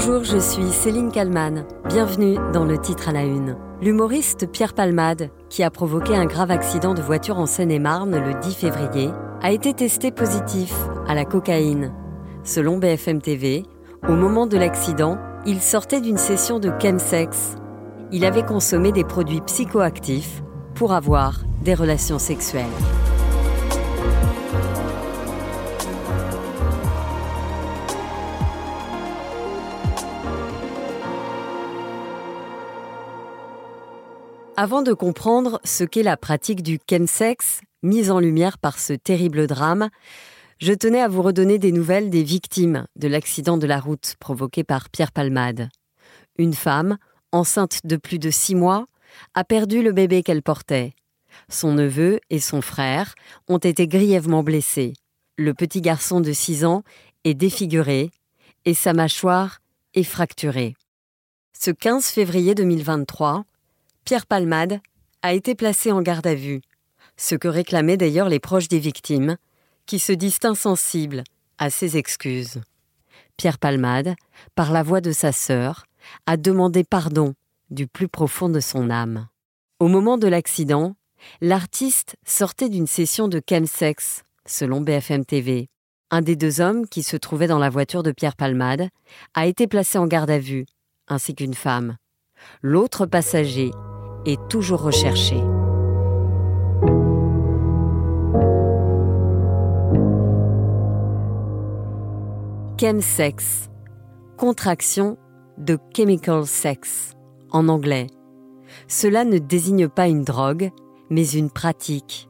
Bonjour, je suis Céline Kalman. Bienvenue dans le titre à la une. L'humoriste Pierre Palmade, qui a provoqué un grave accident de voiture en Seine-et-Marne le 10 février, a été testé positif à la cocaïne. Selon BFM TV, au moment de l'accident, il sortait d'une session de chemsex. Il avait consommé des produits psychoactifs pour avoir des relations sexuelles. Avant de comprendre ce qu'est la pratique du chemsex, mise en lumière par ce terrible drame, je tenais à vous redonner des nouvelles des victimes de l'accident de la route provoqué par Pierre Palmade. Une femme, enceinte de plus de six mois, a perdu le bébé qu'elle portait. Son neveu et son frère ont été grièvement blessés. Le petit garçon de six ans est défiguré et sa mâchoire est fracturée. Ce 15 février 2023, Pierre Palmade a été placé en garde à vue, ce que réclamaient d'ailleurs les proches des victimes, qui se disent insensibles à ses excuses. Pierre Palmade, par la voix de sa sœur, a demandé pardon du plus profond de son âme. Au moment de l'accident, l'artiste sortait d'une session de chemsex, selon BFM TV. Un des deux hommes qui se trouvait dans la voiture de Pierre Palmade a été placé en garde à vue, ainsi qu'une femme. L'autre passager est toujours recherché. Chemsex, contraction de chemical sex en anglais. Cela ne désigne pas une drogue, mais une pratique.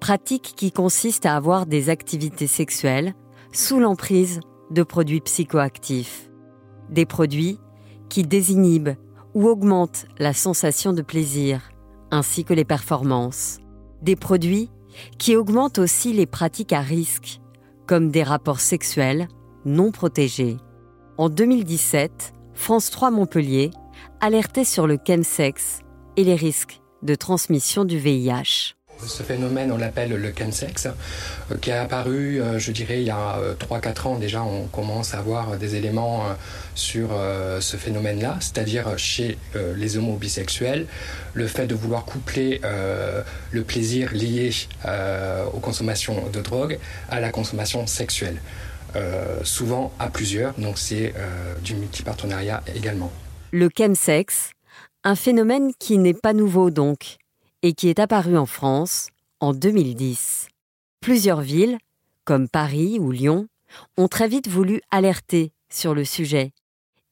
Pratique qui consiste à avoir des activités sexuelles sous l'emprise de produits psychoactifs. Des produits qui désinhibent ou augmente la sensation de plaisir, ainsi que les performances. Des produits qui augmentent aussi les pratiques à risque, comme des rapports sexuels non protégés. En 2017, France 3 Montpellier alertait sur le chemsex et les risques de transmission du VIH. Ce phénomène, on l'appelle le chemsex, euh, qui a apparu, euh, je dirais, il y a 3-4 euh, ans déjà, on commence à avoir des éléments sur ce phénomène-là, c'est-à-dire chez les homobisexuels, le fait de vouloir coupler le plaisir lié aux consommations de drogue à la consommation sexuelle. souvent à plusieurs, donc c'est du multipartenariat également. Le chemsex, un phénomène qui n'est pas nouveau donc et qui est apparu en France en 2010. Plusieurs villes, comme Paris ou Lyon, ont très vite voulu alerter sur le sujet.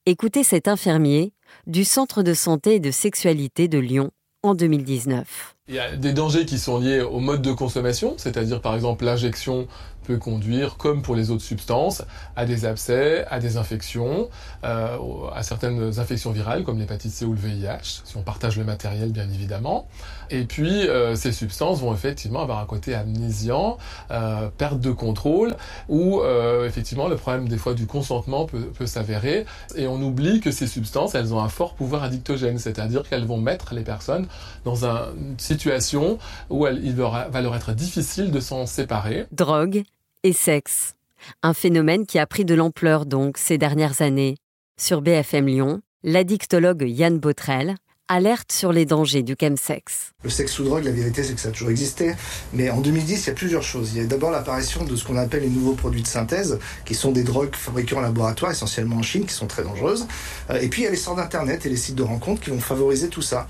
Écoutez cet infirmier du Centre de santé et de sexualité de Lyon en 2019. Il y a des dangers qui sont liés au mode de consommation, c'est-à-dire par exemple l'injection peut conduire, comme pour les autres substances, à des abcès, à des infections, euh, à certaines infections virales comme l'hépatite C ou le VIH, si on partage le matériel bien évidemment. Et puis euh, ces substances vont effectivement avoir un côté amnésiant, euh, perte de contrôle, où effectivement le problème des fois du consentement peut, peut s'avérer. Et on oublie que ces substances, elles ont un fort pouvoir addictogène, c'est-à-dire qu'elles vont mettre les personnes dans une situation où il va leur être difficile de s'en séparer. Drogue et sexe. Un phénomène qui a pris de l'ampleur donc ces dernières années. Sur BFM Lyon, l'addictologue Yann Botrel alerte sur les dangers du chemsex. Le sexe sous drogue, la vérité, c'est que ça a toujours existé. Mais en 2010, il y a plusieurs choses. Il y a d'abord l'apparition de ce qu'on appelle les nouveaux produits de synthèse, qui sont des drogues fabriquées en laboratoire, essentiellement en Chine, qui sont très dangereuses. Euh, et puis, il y a les sorts d'Internet et les sites de rencontres qui vont favoriser tout ça.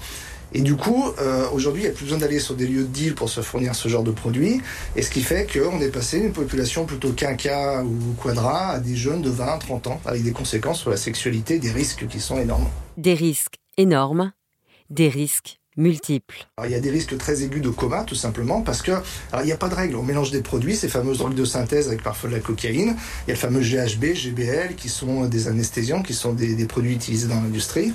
Et du coup, euh, aujourd'hui, il n'y a plus besoin d'aller sur des lieux de deal pour se fournir ce genre de produits. Et ce qui fait qu'on est passé d'une population plutôt quinca ou quadra à des jeunes de 20, 30 ans, avec des conséquences sur la sexualité, des risques qui sont énormes. Des risques énormes, des risques multiples. il y a des risques très aigus de coma, tout simplement, parce que il n'y a pas de règle. On mélange des produits, ces fameuses drogues de synthèse avec parfois de la cocaïne. Il y a le fameux GHB, GBL, qui sont des anesthésiants, qui sont des, produits utilisés dans l'industrie.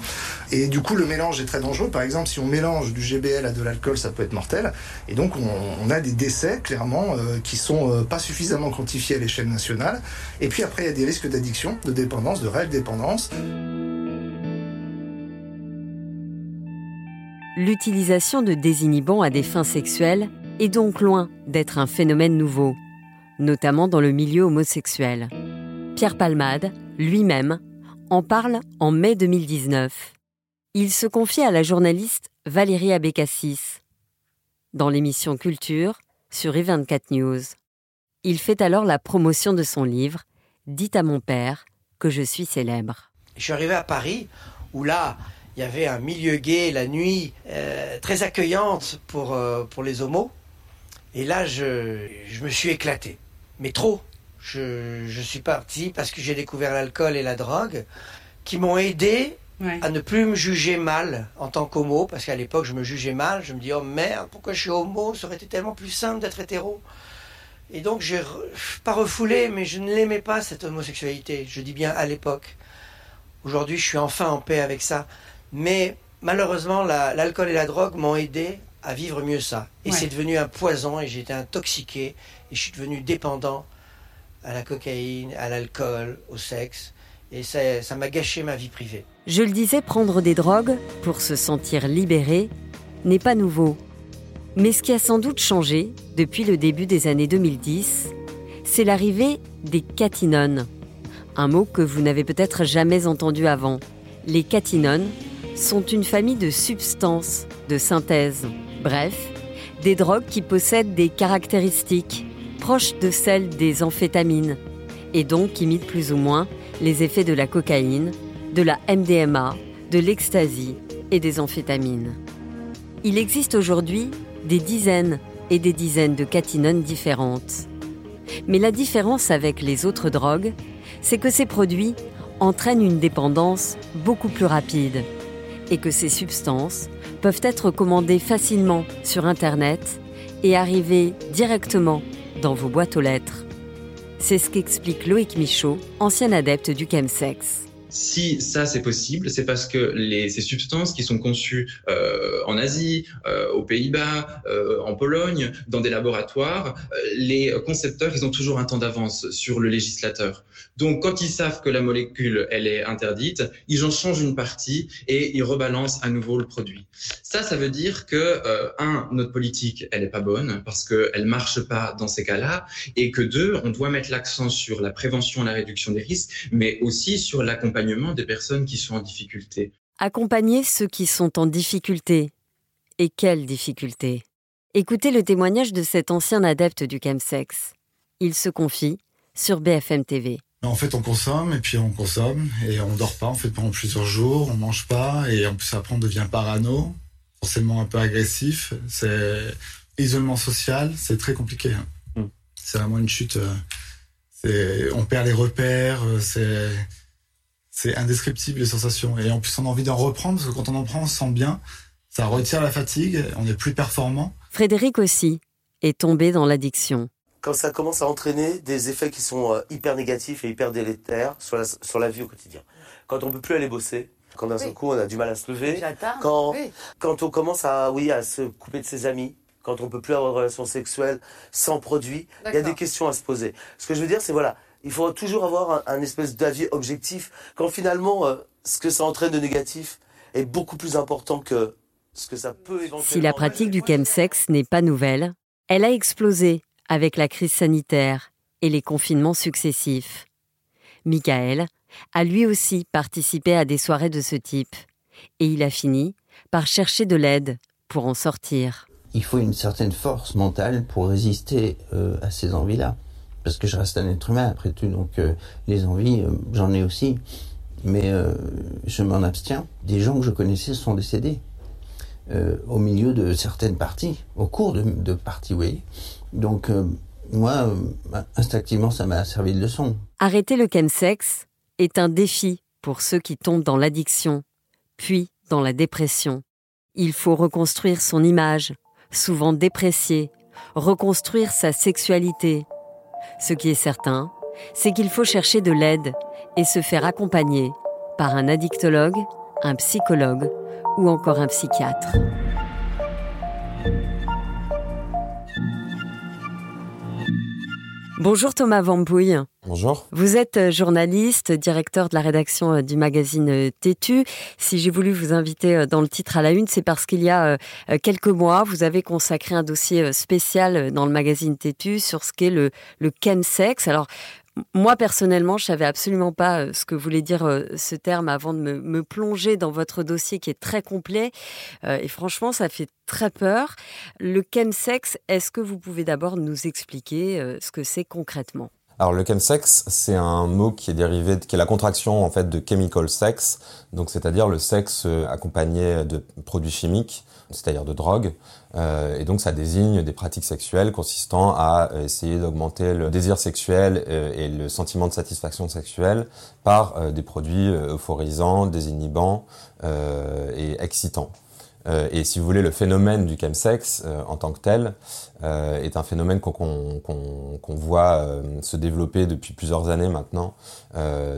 Et du coup, le mélange est très dangereux. Par exemple, si on mélange du GBL à de l'alcool, ça peut être mortel. Et donc, on, a des décès, clairement, euh, qui sont euh, pas suffisamment quantifiés à l'échelle nationale. Et puis après, il y a des risques d'addiction, de dépendance, de réelle dépendance. L'utilisation de désinhibants à des fins sexuelles est donc loin d'être un phénomène nouveau, notamment dans le milieu homosexuel. Pierre Palmade, lui-même, en parle en mai 2019. Il se confie à la journaliste Valérie Abécassis dans l'émission Culture sur E24 News. Il fait alors la promotion de son livre Dites à mon père que je suis célèbre. Je suis arrivé à Paris où là, il y avait un milieu gay la nuit euh, très accueillante pour, euh, pour les homos. Et là, je, je me suis éclaté. Mais trop. Je, je suis parti parce que j'ai découvert l'alcool et la drogue qui m'ont aidé à ne plus me juger mal en tant qu'homo. Parce qu'à l'époque, je me jugeais mal. Je me dis, oh merde, pourquoi je suis homo? Ça aurait été tellement plus simple d'être hétéro. Et donc, j'ai pas refoulé, mais je ne l'aimais pas, cette homosexualité. Je dis bien à l'époque. Aujourd'hui, je suis enfin en paix avec ça. Mais malheureusement, l'alcool et la drogue m'ont aidé à vivre mieux ça. Et c'est devenu un poison et j'ai été intoxiqué et je suis devenu dépendant à la cocaïne, à l'alcool, au sexe. Et ça m'a gâché ma vie privée. Je le disais, prendre des drogues pour se sentir libéré n'est pas nouveau. Mais ce qui a sans doute changé depuis le début des années 2010, c'est l'arrivée des catinones. Un mot que vous n'avez peut-être jamais entendu avant. Les catinones sont une famille de substances de synthèse. Bref, des drogues qui possèdent des caractéristiques proches de celles des amphétamines et donc imitent plus ou moins les effets de la cocaïne, de la MDMA, de l'ecstasy et des amphétamines. Il existe aujourd'hui des dizaines et des dizaines de catinones différentes. Mais la différence avec les autres drogues, c'est que ces produits entraînent une dépendance beaucoup plus rapide et que ces substances peuvent être commandées facilement sur Internet et arriver directement dans vos boîtes aux lettres. C'est ce qu'explique Loïc Michaud, ancien adepte du chemsex. Si ça c'est possible, c'est parce que ces substances qui sont conçues euh, en Asie, euh, aux Pays-Bas, euh, en Pologne, dans des laboratoires, les concepteurs ils ont toujours un temps d'avance sur le législateur. Donc quand ils savent que la molécule elle est interdite, ils en changent une partie et ils rebalancent à nouveau le produit. Ça, ça veut dire que un notre politique elle est pas bonne parce qu'elle marche pas dans ces cas-là et que deux on doit mettre l'accent sur la prévention, la réduction des risques, mais aussi sur l'accompagnement des personnes qui sont en difficulté. Accompagner ceux qui sont en difficulté. Et quelles difficultés? Écoutez le témoignage de cet ancien adepte du chemsex. Il se confie sur BFM TV. En fait, on consomme et puis on consomme et on dort pas en fait pendant plusieurs jours, on mange pas et en plus après on devient parano, forcément un peu agressif. C'est isolement social, c'est très compliqué. Hein. Mm. C'est vraiment une chute. Euh, on perd les repères. Euh, c'est c'est indescriptible les sensations. Et en plus, on a envie d'en reprendre parce que quand on en prend, on se sent bien. Ça retire la fatigue, on est plus performant. Frédéric aussi est tombé dans l'addiction. Quand ça commence à entraîner des effets qui sont euh, hyper négatifs et hyper délétères sur la, sur la vie au quotidien. Quand on peut plus aller bosser, quand d'un seul coup on a du mal à se lever, quand, quand on commence à, oui, à se couper de ses amis, quand on peut plus avoir de relations sexuelles sans produit, il y a des questions à se poser. Ce que je veux dire, c'est voilà, il faut toujours avoir un, espèce d'avis objectif quand finalement euh, ce que ça entraîne de négatif est beaucoup plus important que ce que ça peut éventuellement. Si la pratique du chemsex n'est pas nouvelle, elle a explosé avec la crise sanitaire et les confinements successifs. Michael a lui aussi participé à des soirées de ce type et il a fini par chercher de l'aide pour en sortir. Il faut une certaine force mentale pour résister euh, à ces envies-là parce que je reste un être humain après tout, donc euh, les envies, euh, j'en ai aussi, mais euh, je m'en abstiens. Des gens que je connaissais sont décédés au milieu de certaines parties, au cours de, parties, oui. Donc moi, instinctivement, ça m'a servi de leçon. Arrêter le chemsex est un défi pour ceux qui tombent dans l'addiction, puis dans la dépression. Il faut reconstruire son image, souvent dépréciée, reconstruire sa sexualité, ce qui est certain, c'est qu'il faut chercher de l'aide et se faire accompagner par un addictologue, un psychologue ou encore un psychiatre. Bonjour Thomas Vampouille. Bonjour. Vous êtes euh, journaliste, directeur de la rédaction euh, du magazine euh, Tétu. Si j'ai voulu vous inviter dans le titre à la une, c'est parce qu'il y a quelques mois, vous avez consacré un dossier spécial dans le magazine Tétu sur ce qu'est le, le chemsex. Alors, Moi, personnellement, je savais absolument pas ce que voulait dire ce terme avant de me, plonger dans votre dossier qui est très complet. Et franchement, ça fait très peur. Le chemsex, est-ce que vous pouvez d'abord nous expliquer ce que c'est concrètement? Alors le chemsex, c'est un mot qui est dérivé, qui est la contraction en fait de chemical sex, donc c'est-à-dire le sexe accompagné de produits chimiques c'est-à-dire de drogue. Euh, et donc ça désigne des pratiques sexuelles consistant à euh, essayer d'augmenter le désir sexuel euh, et le sentiment de satisfaction sexuelle par des produits euphorisants, désinhibants et excitants. Et si vous voulez, le phénomène du chemsex en tant que tel est un phénomène qu'on voit se développer depuis plusieurs années maintenant,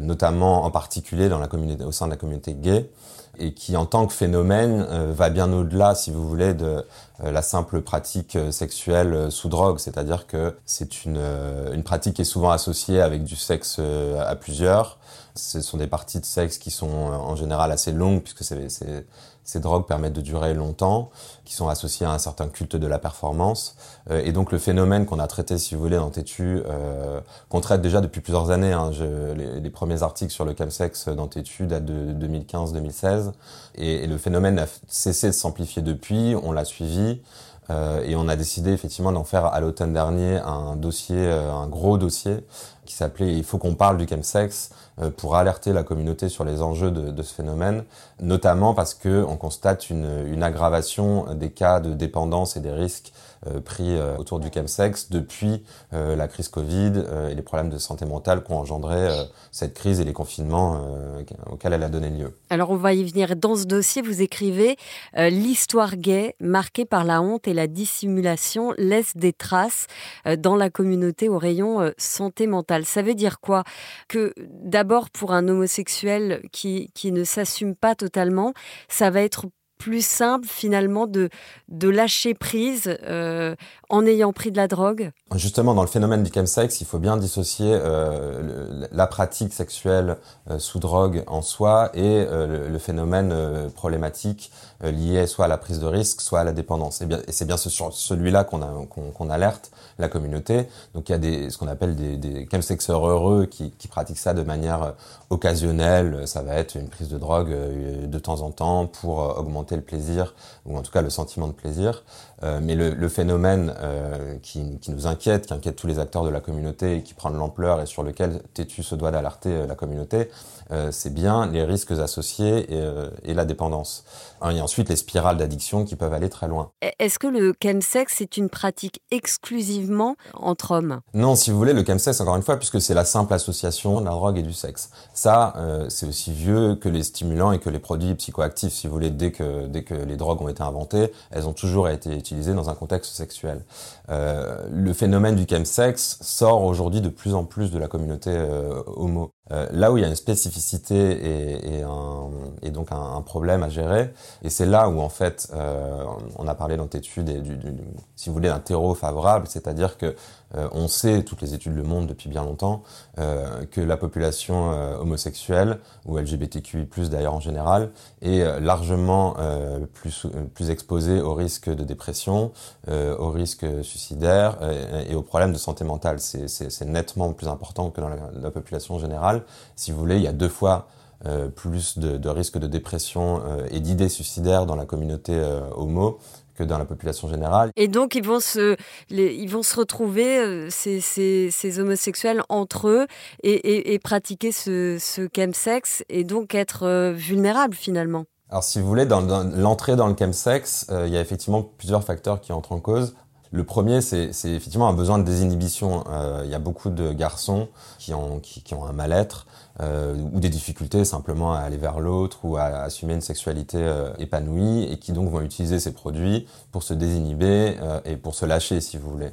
notamment en particulier dans la communauté, au sein de la communauté gay et qui en tant que phénomène euh, va bien au-delà, si vous voulez, de euh, la simple pratique euh, sexuelle sous drogue, c'est-à-dire que c'est une pratique qui est souvent associée avec du sexe à plusieurs. Ce sont des parties de sexe qui sont en général assez longues puisque c'est ces drogues permettent de durer longtemps, qui sont associées à un certain culte de la performance. Euh, et donc le phénomène qu'on a traité, si vous voulez, dans Tétu, euh, qu'on traite déjà depuis plusieurs années, hein, je, les, les, premiers articles sur le chemsex dans Tétu datent de 2015-2016, et, et, le phénomène a cessé de s'amplifier depuis, on l'a suivi. Euh, et on a décidé effectivement d'en faire à l'automne dernier un dossier, euh, un gros dossier qui s'appelait Il faut qu'on parle du chemsex euh, pour alerter la communauté sur les enjeux de, ce phénomène, notamment parce que on constate une, une, aggravation des cas de dépendance et des risques euh, pris euh, autour du chemsex depuis la crise Covid et les problèmes de santé mentale qu'ont engendré cette crise et les confinements auxquels elle a donné lieu. Alors on va y venir. Dans ce dossier, vous écrivez l'histoire gay marquée par la honte et la dissimulation laisse des traces dans la communauté au rayon santé mentale. Ça veut dire quoi? Que d'abord pour un homosexuel qui, qui ne s'assume pas totalement, ça va être plus simple finalement de, de lâcher prise euh, en ayant pris de la drogue? Justement, dans le phénomène du chemsex, il faut bien dissocier euh, la pratique sexuelle euh, sous drogue en soi et le, phénomène problématique lié soit à la prise de risque, soit à la dépendance. Et, bien, et c'est bien ce, celui-là qu'on alerte la communauté. Donc il y a ce qu'on appelle des, des chemsexeurs heureux qui pratiquent ça de manière occasionnelle. Ça va être une prise de drogue de temps en temps pour augmenter le plaisir, ou en tout cas le sentiment de plaisir. Euh, mais le, le phénomène euh, qui, qui, nous inquiète, qui inquiète tous les acteurs de la communauté et qui prend de l'ampleur et sur lequel Tétu se doit d'alerter euh, la communauté, c'est bien les risques associés et, et la dépendance. Et ensuite les spirales d'addiction qui peuvent aller très loin. Est-ce que le chemsex est une pratique exclusivement entre hommes? Non, si vous voulez, le chemsex, encore une fois, puisque c'est la simple association de la drogue et du sexe. Ça, c'est aussi vieux que les stimulants et que les produits psychoactifs. Si vous voulez, dès que, dès que les drogues ont été inventées, elles ont toujours été utilisées dans un contexte sexuel. Euh, le phénomène du chemsex sort aujourd'hui de plus en plus de la communauté euh, homo. Euh, là où il y a une spécificité et, donc un, problème à gérer, et c'est là où en fait euh, on a parlé dans l'étude, du, du, si vous voulez, d'un terreau favorable, c'est-à-dire que euh, on sait, toutes les études le montrent depuis bien longtemps, que la population homosexuelle ou LGBTQI+ d'ailleurs en général est largement plus exposée au risque de dépression, au risque suicidaire et, aux problèmes de santé mentale. C'est nettement plus important que dans la population générale. Si vous voulez, il y a deux fois euh, plus de, de risques de dépression euh, et d'idées suicidaires dans la communauté euh, homo que dans la population générale. Et donc ils vont se, les, ils vont se retrouver, ces, ces, ces, homosexuels, entre eux et, et, et pratiquer ce, ce chemsex et donc être vulnérables finalement. Alors si vous voulez, dans, dans l'entrée dans le chemsex, il y a effectivement plusieurs facteurs qui entrent en cause. Le premier, c'est effectivement un besoin de désinhibition. Euh, il y a beaucoup de garçons qui ont, qui, ont un mal-être euh, ou des difficultés simplement à aller vers l'autre ou à, assumer une sexualité euh, épanouie et qui donc vont utiliser ces produits pour se désinhiber et pour se lâcher, si vous voulez.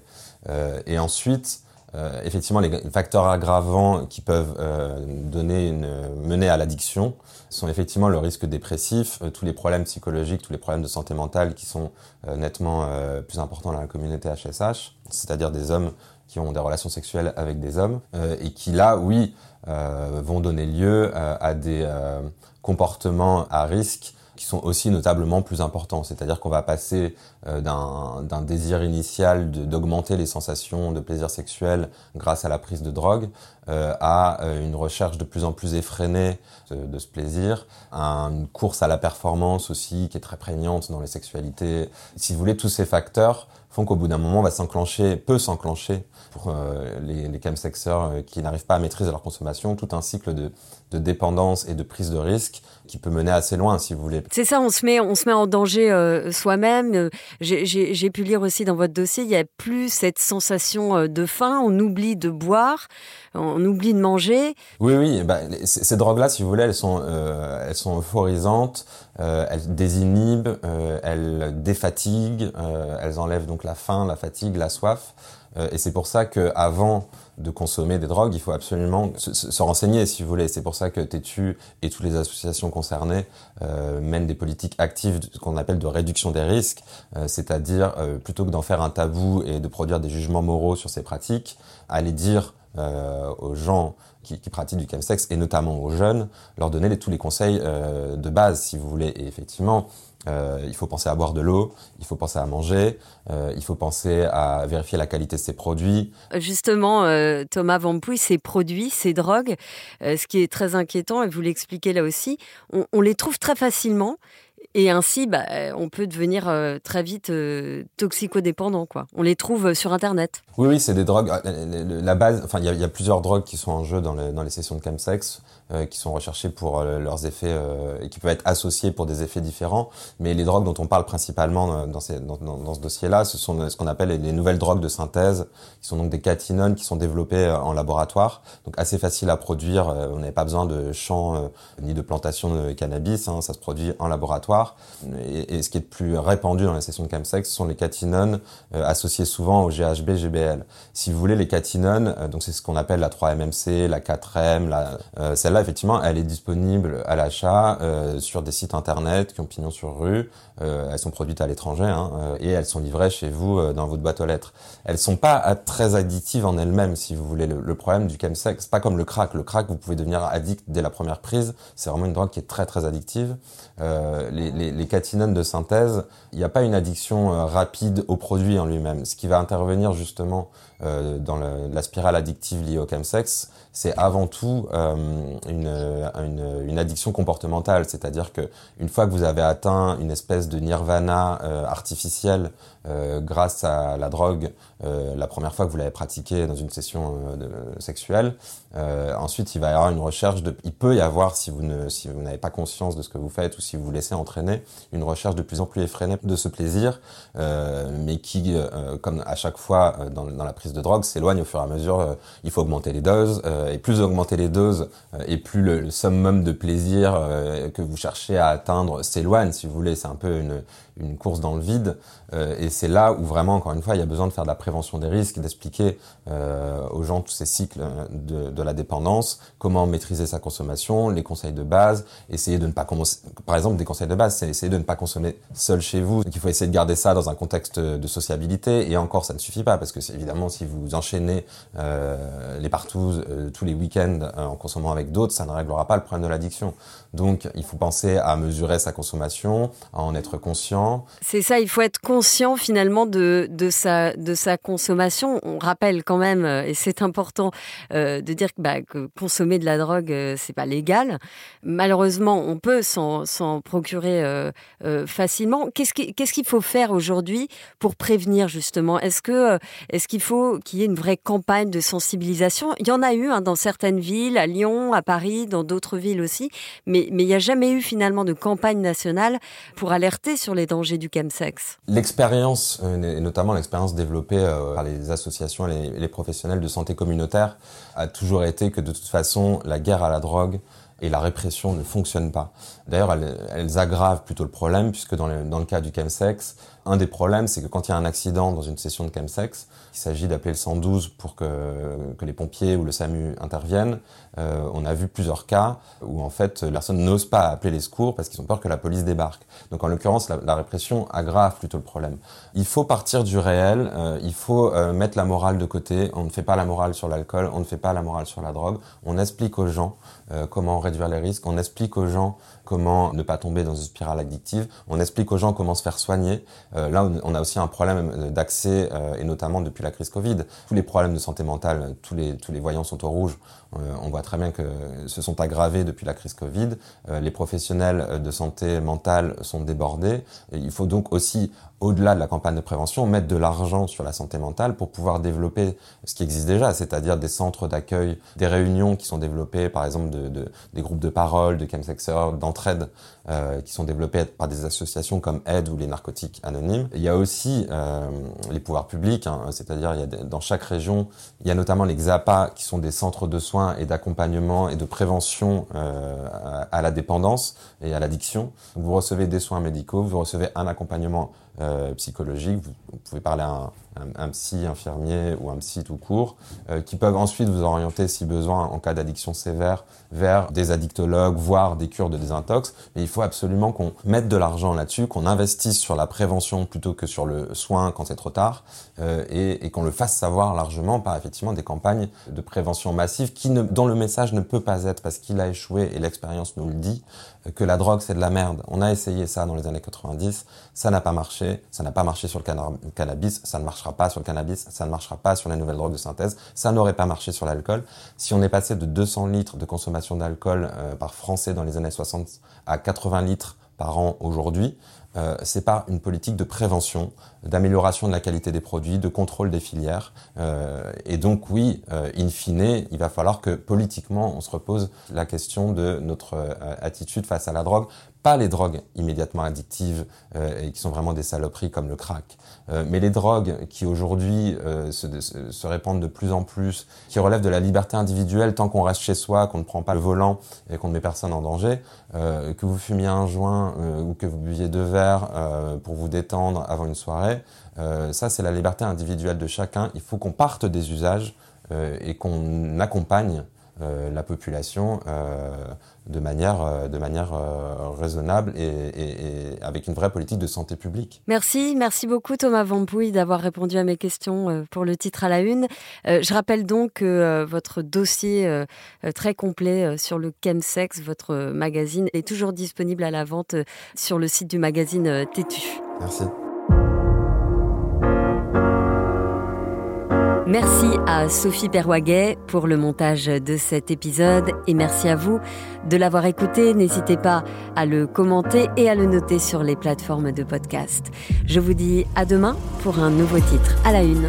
Et ensuite, euh, effectivement, les facteurs aggravants qui peuvent euh, donner une, mener à l'addiction sont effectivement le risque dépressif, euh, tous les problèmes psychologiques, tous les problèmes de santé mentale qui sont nettement plus importants dans la communauté HSH, c'est-à-dire des hommes qui ont des relations sexuelles avec des hommes et qui là, oui, vont donner lieu à des comportements à risque qui sont aussi notablement plus importants. C'est-à-dire qu'on va passer euh, d'un désir initial d'augmenter les sensations de plaisir sexuel grâce à la prise de drogue à une recherche de plus en plus effrénée de, ce plaisir, à une course à la performance aussi qui est très prégnante dans les sexualités. Si vous voulez, tous ces facteurs font qu'au bout d'un moment, va s'enclencher, peut s'enclencher pour euh, les, les chemsexeurs euh, qui n'arrivent pas à maîtriser leur consommation, tout un cycle de, dépendance et de prise de risque qui peut mener assez loin, si vous voulez. C'est ça, on se met, on se met en danger euh, soi-même. J'ai pu lire aussi dans votre dossier, il n'y a plus cette sensation de faim, on oublie de boire, on oublie de manger. Oui, oui, bah, ces, drogues-là, si vous voulez, elles sont, elles sont euphorisantes, elles désinhibent, elles défatiguent, elles enlèvent donc la faim, la fatigue, la soif. Euh, et c'est pour ça qu'avant de consommer des drogues, il faut absolument se, renseigner, si vous voulez. C'est pour ça que TETU et toutes les associations concernées euh, mènent des politiques actives, ce qu'on appelle de réduction des risques, euh, c'est-à-dire plutôt que d'en faire un tabou et de produire des jugements moraux sur ces pratiques, aller dire aux gens qui, pratiquent du chemsex et notamment aux jeunes, leur donner tous les conseils de base, si vous voulez. Et effectivement, euh, il faut penser à boire de l'eau, il faut penser à manger, euh, il faut penser à vérifier la qualité de ses produits. Justement, euh, Thomas Vampouille, ces produits, ces drogues, euh, ce qui est très inquiétant, et vous l'expliquez là aussi, on, les trouve très facilement. Et ainsi, bah, on peut devenir euh, très vite euh, toxicodépendant. Quoi. On les trouve sur Internet. Oui, oui, c'est des drogues. La base, enfin, il y, a plusieurs drogues qui sont en jeu dans les sessions de chemsex. Euh, qui sont recherchés pour euh, leurs effets euh, et qui peuvent être associés pour des effets différents. Mais les drogues dont on parle principalement dans, ces, dans, ce dossier-là, ce sont ce qu'on appelle les, nouvelles drogues de synthèse, qui sont donc des catinones qui sont développées en laboratoire, donc assez faciles à produire. on n'avait pas besoin de champs ni de plantation de cannabis, hein, ça se produit en laboratoire. Et, ce qui est le plus répandu dans les sessions de chemsex, ce sont les catinones associées souvent au GHB, GBL. Si vous voulez, les catinones, donc c'est ce qu'on appelle la 3-MMC, la 4M, la, celle-là effectivement, elle est disponible à l'achat euh, sur des sites internet qui ont pignon sur rue. Euh, elles sont produites à l'étranger hein, euh, et elles sont livrées chez vous dans votre boîte aux lettres. Elles sont pas très addictives en elles-mêmes, si vous voulez. Le, le problème du chemsex, c'est pas comme le crack. Le crack, vous pouvez devenir addict dès la première prise. C'est vraiment une drogue qui est très très addictive. les, les, les catinones de synthèse, il n'y a pas une addiction rapide au produit en lui-même. Ce qui va intervenir justement dans le, la spirale addictive liée au chemsex, c'est avant tout euh, une, une, addiction comportementale, c'est-à-dire que une fois que vous avez atteint une espèce de nirvana euh, artificiel euh, grâce à la drogue, euh, la première fois que vous l'avez pratiqué dans une session euh, sexuelle, ensuite il va y avoir une recherche il peut y avoir si vous vous n'avez pas conscience de ce que vous faites ou si vous vous laissez entraîner, une recherche de plus en plus effrénée de ce plaisir, mais qui, comme à chaque fois dans, la prise de drogue, s'éloigne au fur et à mesure. il faut augmenter les doses et plus augmenter les doses et plus le, le summum de plaisir que vous cherchez à atteindre s'éloigne, si vous voulez. C'est un peu une, une course dans le vide. Euh, et c'est là où vraiment, encore une fois, il y a besoin de faire de la prévention des risques, d'expliquer euh, aux gens tous ces cycles de, la dépendance, comment maîtriser sa consommation, les conseils de base, essayer de ne pas commencer. Par exemple, des conseils de base, c'est essayer de ne pas consommer seul chez vous. Il faut essayer de garder ça dans un contexte de sociabilité. Et encore, ça ne suffit pas parce que évidemment, si vous enchaînez euh, les partouzes euh, tous les week-ends en consommant avec d'autres, ça ne réglera pas le problème de l'addiction. Donc, il faut penser à mesurer sa consommation, à en être conscient. C'est ça, il faut être conscient finalement de, sa, de sa consommation. On rappelle quand même, euh, et c'est important euh, de dire bah, que consommer de la drogue, euh, c'est pas légal. Malheureusement, on peut s'en procurer euh, facilement. Qu'est-ce qu'il qu faut faire aujourd'hui pour prévenir justement? Est-ce qu'il faut qu'il y ait une vraie campagne de sensibilisation? Il y en a eu hein, dans certaines villes, à Lyon, à Paris, dans d'autres villes aussi, mais mais il n'y a jamais eu finalement de campagne nationale pour alerter sur les dangers du chemsex. L'expérience, euh, et notamment l'expérience développée euh, par les associations et les, professionnels de santé communautaire, a toujours été que de toute façon, la guerre à la drogue et la répression ne fonctionne pas. D'ailleurs, elles, elles, aggravent plutôt le problème, puisque dans le, dans le cas du chemsex, un des problèmes, c'est que quand il y a un accident dans une session de chemsex, il s'agit d'appeler le 112 pour que, les pompiers ou le SAMU interviennent. Euh, on a vu plusieurs cas où en fait les personnes n'osent pas appeler les secours parce qu'ils ont peur que la police débarque. Donc en l'occurrence, la, répression aggrave plutôt le problème. Il faut partir du réel, euh, il faut euh, mettre la morale de côté. On ne fait pas la morale sur l'alcool, on ne fait pas la morale sur la drogue. On explique aux gens comment réduire les risques, on explique aux gens comment ne pas tomber dans une spirale addictive, on explique aux gens comment se faire soigner là, on a aussi un problème d'accès, et notamment depuis la crise Covid. Tous les problèmes de santé mentale, tous les, tous les voyants sont au rouge. On voit très bien que se sont aggravés depuis la crise Covid. les professionnels de santé mentale sont débordés. il faut donc aussi au-delà de la campagne de prévention, mettre de l'argent sur la santé mentale pour pouvoir développer ce qui existe déjà, c'est-à-dire des centres d'accueil, des réunions qui sont développées, par exemple, de, de des groupes de parole, de chemsexers, d'entraide, euh, qui sont développés par des associations comme Aide ou les narcotiques anonymes. Il y a aussi euh, les pouvoirs publics, hein, c'est-à-dire dans chaque région, il y a notamment les XAPA, qui sont des centres de soins et d'accompagnement et de prévention euh, à la dépendance et à l'addiction. Vous recevez des soins médicaux, vous recevez un accompagnement euh. Vous, pouvez parler à un, un, psy, infirmier ou un psy tout court, euh, qui peuvent ensuite vous orienter, si besoin, en cas d'addiction sévère, vers des addictologues, voire des cures de désintox. Mais il faut absolument qu'on mette de l'argent là-dessus, qu'on investisse sur la prévention plutôt que sur le soin quand c'est trop tard, euh, et, qu'on le fasse savoir largement par effectivement des campagnes de prévention massive dont le message ne peut pas être, parce qu'il a échoué, et l'expérience nous le dit, que la drogue c'est de la merde. On a essayé ça dans les années 90, ça n'a pas marché, ça n'a pas marché sur le cannabis, ça ne marchera pas sur le cannabis, ça ne marchera pas sur les nouvelles drogues de synthèse, ça n'aurait pas marché sur l'alcool. Si on est passé de 200 litres de consommation d'alcool euh, par Français dans les années 60 à 80 litres par an aujourd'hui, euh, c'est par une politique de prévention, d'amélioration de la qualité des produits, de contrôle des filières. Euh, et donc oui, euh, in fine, il va falloir que politiquement, on se repose la question de notre euh, attitude face à la drogue, pas les drogues immédiatement addictives euh, et qui sont vraiment des saloperies comme le crack, euh, mais les drogues qui aujourd'hui se, se, répandent de plus en plus, qui relèvent de la liberté individuelle tant qu'on reste chez soi, qu'on ne prend pas le volant et qu'on ne met personne en danger, que vous fumiez un joint ou que vous buviez deux verres pour vous détendre avant une soirée, ça c'est la liberté individuelle de chacun. Il faut qu'on parte des usages et qu'on accompagne euh, la population euh, de manière, euh, de manière raisonnable et, avec une vraie politique de santé publique. Merci, merci beaucoup Thomas Vampouille d'avoir répondu à mes questions pour le titre à la une. je rappelle donc que votre dossier très complet sur le chemsex, votre magazine, est toujours disponible à la vente sur le site du magazine Tétu. Merci. Merci à Sophie Perwaguet pour le montage de cet épisode et merci à vous de l'avoir écouté. N'hésitez pas à le commenter et à le noter sur les plateformes de podcast. Je vous dis à demain pour un nouveau titre à la une.